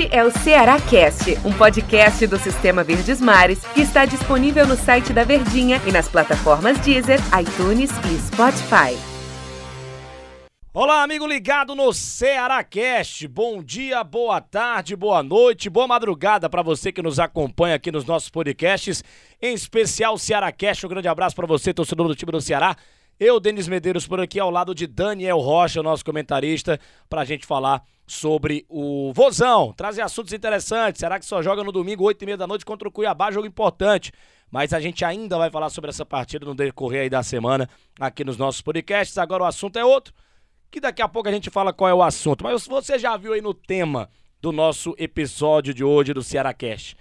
Este é o Ceará Cast, um podcast do Sistema Verdes Mares que está disponível no site da Verdinha e nas plataformas Deezer, iTunes e Spotify. Olá, amigo ligado no Ceará Cast. Bom dia, boa tarde, boa noite, boa madrugada para você que nos acompanha aqui nos nossos podcasts, em especial Ceará Cast. Um grande abraço para você, torcedor do time do Ceará. Eu, Denis Medeiros, por aqui ao lado de Daniel Rocha, nosso comentarista, para a gente falar sobre o Vozão, trazer assuntos interessantes. Será que só joga no domingo, 8 e meia da noite, contra o Cuiabá? Jogo importante. Mas a gente ainda vai falar sobre essa partida no decorrer aí da semana aqui nos nossos podcasts. Agora o assunto é outro, que daqui a pouco a gente fala qual é o assunto. Mas você já viu aí no tema do nosso episódio de hoje do Ceará Cast.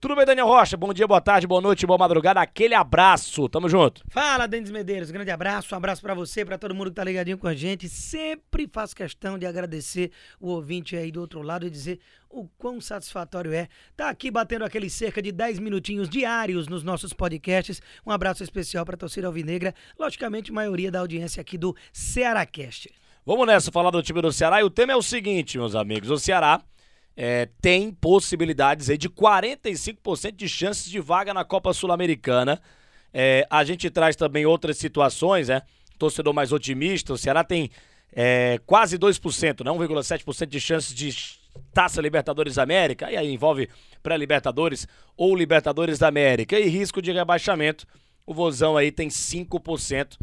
Tudo bem, Daniel Rocha? Bom dia, boa tarde, boa noite, boa madrugada. Aquele abraço. Tamo junto. Fala, Denis Medeiros. Grande abraço. Um abraço para você, para todo mundo que tá ligadinho com a gente. Sempre faço questão de agradecer o ouvinte aí do outro lado e dizer o quão satisfatório é tá aqui batendo aqueles cerca de 10 minutinhos diários nos nossos podcasts. Um abraço especial para a torcida alvinegra, logicamente maioria da audiência aqui do Cearacast. Vamos nessa falar do time do Ceará e o tema é o seguinte, meus amigos. O Ceará é, tem possibilidades aí de 45% de chances de vaga na Copa Sul-Americana. É, a gente traz também outras situações, né? Torcedor mais otimista, o Ceará tem é, quase 2%, né? 1,7% de chances de Taça Libertadores América, e aí envolve pré-Libertadores ou Libertadores da América, e risco de rebaixamento. O Vozão aí tem 5%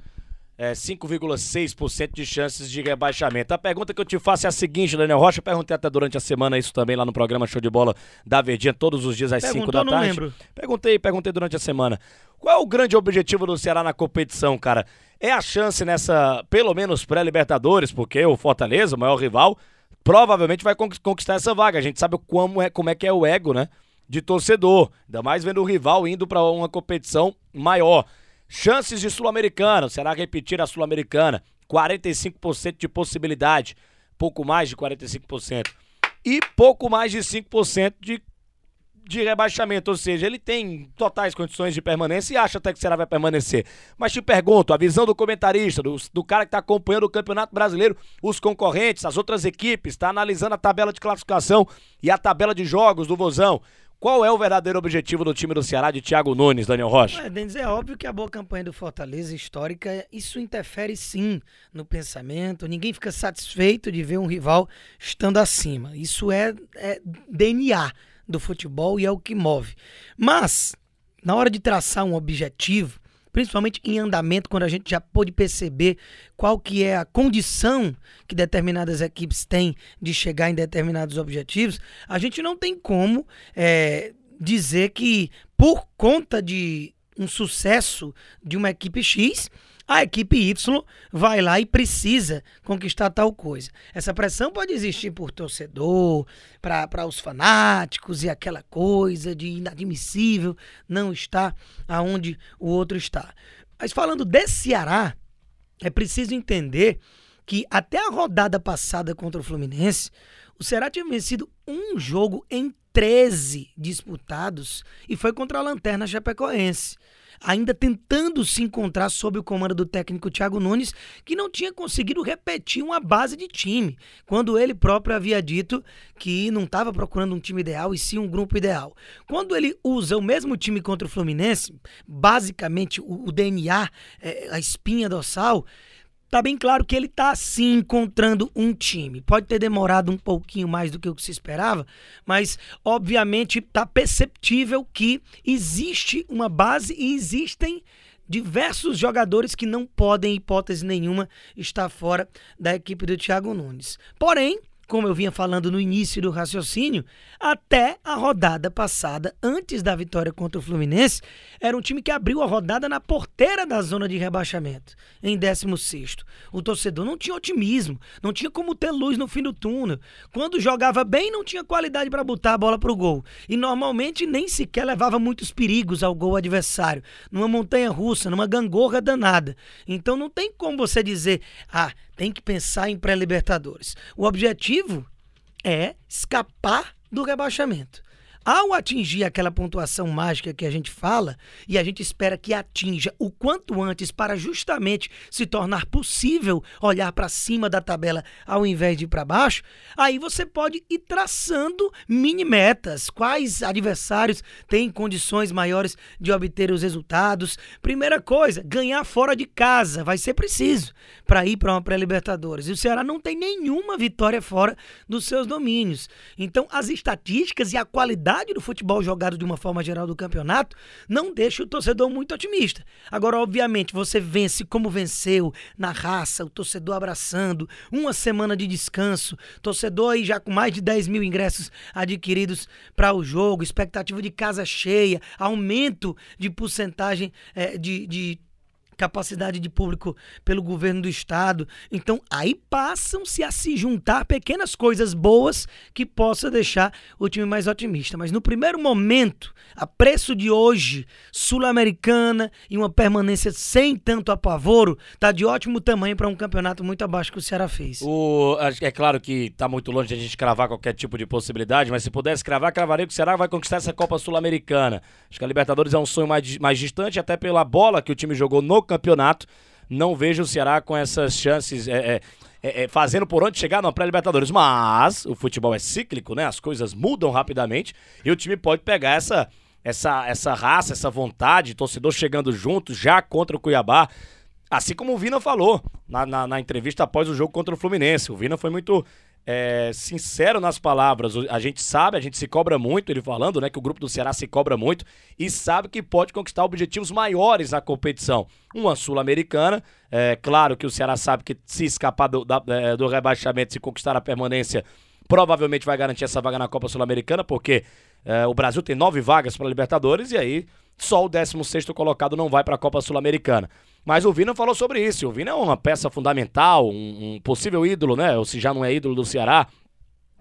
é, 5,6% de chances de rebaixamento. A pergunta que eu te faço é a seguinte, Daniel Rocha, perguntei até durante a semana isso também lá no programa Show de Bola da Verdinha, todos os dias às 5 da tarde. não lembro. Perguntei, perguntei durante a semana. Qual é o grande objetivo do Ceará na competição, cara? É a chance nessa, pelo menos pré-Libertadores, porque o Fortaleza, o maior rival, provavelmente vai conquistar essa vaga. A gente sabe como é, como é que é o ego, né? De torcedor, ainda mais vendo o rival indo para uma competição maior. Chances de Sul-Americana, será repetir a Sul-Americana? 45% de possibilidade, pouco mais de 45%. E pouco mais de 5% de, de rebaixamento, ou seja, ele tem totais condições de permanência e acha até que será vai permanecer. Mas te pergunto, a visão do comentarista, do, do cara que está acompanhando o Campeonato Brasileiro, os concorrentes, as outras equipes, está analisando a tabela de classificação e a tabela de jogos do Vozão. Qual é o verdadeiro objetivo do time do Ceará de Thiago Nunes, Daniel Rocha? É, Denis, é óbvio que a boa campanha do Fortaleza histórica, isso interfere sim no pensamento. Ninguém fica satisfeito de ver um rival estando acima. Isso é, é DNA do futebol e é o que move. Mas, na hora de traçar um objetivo, principalmente em andamento, quando a gente já pôde perceber qual que é a condição que determinadas equipes têm de chegar em determinados objetivos, a gente não tem como é, dizer que por conta de um sucesso de uma equipe X, a equipe Y vai lá e precisa conquistar tal coisa. Essa pressão pode existir por torcedor, para os fanáticos e aquela coisa de inadmissível não estar aonde o outro está. Mas falando de Ceará, é preciso entender que até a rodada passada contra o Fluminense, o Ceará tinha vencido um jogo em 13 disputados e foi contra a Lanterna Chapecoense ainda tentando se encontrar sob o comando do técnico Thiago Nunes, que não tinha conseguido repetir uma base de time, quando ele próprio havia dito que não estava procurando um time ideal e sim um grupo ideal. Quando ele usa o mesmo time contra o Fluminense, basicamente o, o DNA, é, a espinha dorsal, tá bem claro que ele está sim encontrando um time. Pode ter demorado um pouquinho mais do que o que se esperava, mas obviamente tá perceptível que existe uma base e existem diversos jogadores que não podem, em hipótese nenhuma, estar fora da equipe do Thiago Nunes. Porém, como eu vinha falando no início do raciocínio, até a rodada passada, antes da vitória contra o Fluminense, era um time que abriu a rodada na porteira da zona de rebaixamento, em 16. O torcedor não tinha otimismo, não tinha como ter luz no fim do túnel. Quando jogava bem, não tinha qualidade para botar a bola para o gol. E normalmente nem sequer levava muitos perigos ao gol adversário, numa montanha russa, numa gangorra danada. Então não tem como você dizer, ah, tem que pensar em pré-libertadores. O objetivo é escapar do rebaixamento. Ao atingir aquela pontuação mágica que a gente fala, e a gente espera que atinja o quanto antes para justamente se tornar possível olhar para cima da tabela ao invés de ir para baixo, aí você pode ir traçando mini metas, quais adversários têm condições maiores de obter os resultados. Primeira coisa, ganhar fora de casa, vai ser preciso para ir para uma pré-libertadores. E o Ceará não tem nenhuma vitória fora dos seus domínios. Então, as estatísticas e a qualidade do futebol jogado de uma forma geral do campeonato não deixa o torcedor muito otimista. Agora, obviamente, você vence como venceu, na raça, o torcedor abraçando, uma semana de descanso, torcedor aí já com mais de 10 mil ingressos adquiridos para o jogo, expectativa de casa cheia, aumento de porcentagem é, de, de capacidade de público pelo governo do estado. Então, aí passam-se a se juntar pequenas coisas boas que possa deixar o time mais otimista. Mas no primeiro momento, a preço de hoje, sul-americana e uma permanência sem tanto apavoro, tá de ótimo tamanho para um campeonato muito abaixo que o Ceará fez. O, é claro que tá muito longe de a gente cravar qualquer tipo de possibilidade, mas se pudesse cravar, cravaria que o Ceará vai conquistar essa Copa Sul-Americana. Acho que a Libertadores é um sonho mais, mais distante, até pela bola que o time jogou no campeonato. Não vejo o Ceará com essas chances. É, é, é, é fazendo por onde chegar na pré-Libertadores. Mas o futebol é cíclico, né? As coisas mudam rapidamente e o time pode pegar essa, essa, essa raça, essa vontade, torcedor chegando junto já contra o Cuiabá. Assim como o Vina falou na, na, na entrevista após o jogo contra o Fluminense. O Vina foi muito é, sincero nas palavras. A gente sabe, a gente se cobra muito, ele falando, né, que o grupo do Ceará se cobra muito e sabe que pode conquistar objetivos maiores na competição. Uma Sul-Americana, é claro que o Ceará sabe que se escapar do, da, é, do rebaixamento, se conquistar a permanência, provavelmente vai garantir essa vaga na Copa Sul-Americana, porque é, o Brasil tem nove vagas para Libertadores e aí só o 16 colocado não vai para a Copa Sul-Americana. Mas o Vina falou sobre isso. O Vina é uma peça fundamental, um, um possível ídolo, né? Ou se já não é ídolo do Ceará,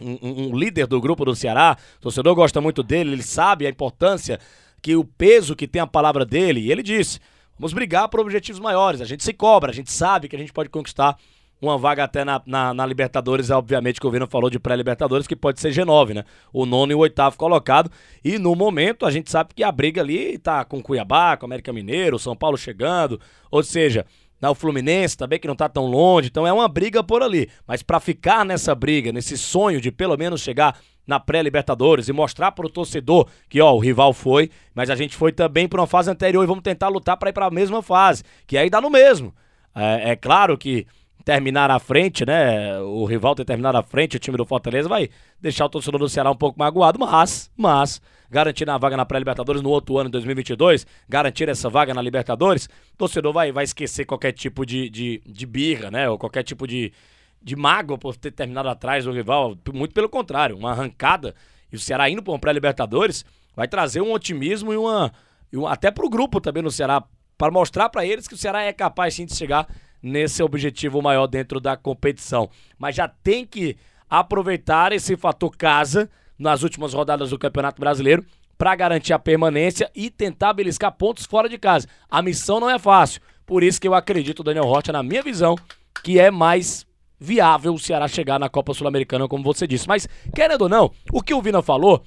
um, um, líder do grupo do Ceará. O torcedor gosta muito dele, ele sabe a importância, que o peso que tem a palavra dele. E ele disse: vamos brigar por objetivos maiores. A gente se cobra, a gente sabe que a gente pode conquistar uma vaga até na, na, na Libertadores, obviamente que o Vino falou de pré-Libertadores, que pode ser G9, né? O nono e o oitavo colocado. E no momento a gente sabe que a briga ali tá com Cuiabá, com América Mineiro, São Paulo chegando, ou seja, na o Fluminense também que não tá tão longe, então é uma briga por ali. Mas para ficar nessa briga, nesse sonho de pelo menos chegar na pré-Libertadores e mostrar para o torcedor que ó, o rival foi, mas a gente foi também para uma fase anterior e vamos tentar lutar para ir para a mesma fase, que aí dá no mesmo. É, é claro que terminar à frente, né? O rival ter terminado à frente, o time do Fortaleza vai deixar o torcedor do Ceará um pouco magoado, mas, mas, garantir a vaga na pré-Libertadores no outro ano, em 2022, garantir essa vaga na Libertadores, o torcedor vai, vai esquecer qualquer tipo de, de, de birra, né? Ou qualquer tipo de, de mágoa por ter terminado atrás do rival. Muito pelo contrário, uma arrancada e o Ceará indo para uma pré-Libertadores vai trazer um otimismo e uma, e uma até grupo também no Ceará, para mostrar para eles que o Ceará é capaz sim de chegar nesse objetivo maior dentro da competição. Mas já tem que aproveitar esse fator casa nas últimas rodadas do Campeonato Brasileiro para garantir a permanência e tentar beliscar pontos fora de casa. A missão não é fácil. Por isso que eu acredito, Daniel Rocha, na minha visão, que é mais viável o Ceará chegar na Copa Sul-Americana, como você disse. Mas, querendo ou não, o que o Vina falou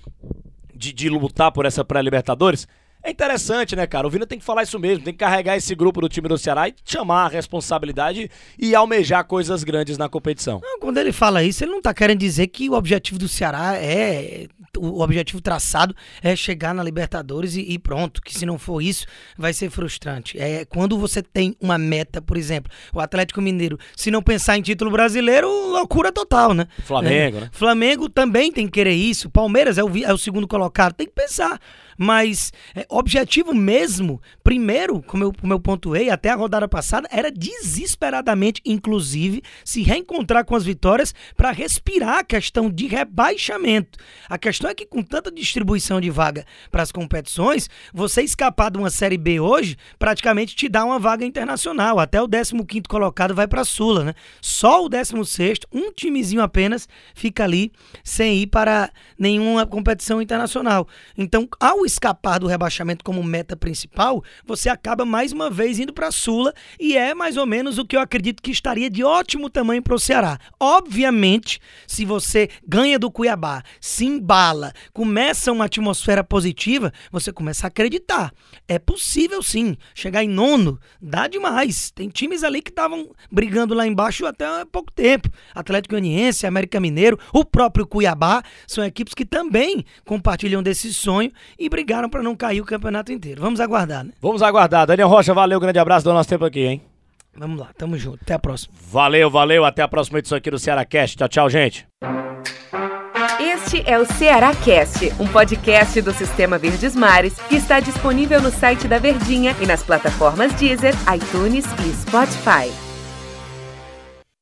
de, de lutar por essa pré-Libertadores é interessante, né, cara? O Vina tem que falar isso mesmo, tem que carregar esse grupo do time do Ceará e chamar a responsabilidade e almejar coisas grandes na competição. Não, quando ele fala isso, ele não tá querendo dizer que o objetivo do Ceará é. O objetivo traçado é chegar na Libertadores e, e pronto, que se não for isso, vai ser frustrante. É quando você tem uma meta, por exemplo, o Atlético Mineiro, se não pensar em título brasileiro, loucura total, né? Flamengo, é. né? Flamengo também tem que querer isso. Palmeiras é o, é o segundo colocado, tem que pensar. Mas é, objetivo mesmo, primeiro, como eu, como eu pontuei, até a rodada passada, era desesperadamente, inclusive, se reencontrar com as vitórias para respirar a questão de rebaixamento. A questão é que com tanta distribuição de vaga para as competições, você escapar de uma Série B hoje, praticamente te dá uma vaga internacional. Até o 15º colocado vai para a Sula, né? Só o 16º, um timezinho apenas, fica ali sem ir para nenhuma competição internacional. Então, ao escapar do rebaixamento como meta principal, você acaba mais uma vez indo para a Sula e é mais ou menos o que eu acredito que estaria de ótimo tamanho para o Ceará. Obviamente, se você ganha do Cuiabá, se embala, começa uma atmosfera positiva, você começa a acreditar. É possível sim, chegar em nono, dá demais. Tem times ali que estavam brigando lá embaixo até há pouco tempo. Atlético Goianiense, América Mineiro, o próprio Cuiabá, são equipes que também compartilham desse sonho e brigaram para não cair o campeonato inteiro. Vamos aguardar, né? Vamos aguardar. Daniel Rocha, valeu, grande abraço do nosso tempo aqui, hein? Vamos lá, tamo junto. Até a próxima. Valeu, valeu. Até a próxima edição aqui do Ceará Cast. Tchau, tchau, gente. Este é o Ceará Cast, um podcast do Sistema Verdes Mares que está disponível no site da Verdinha e nas plataformas Deezer, iTunes e Spotify.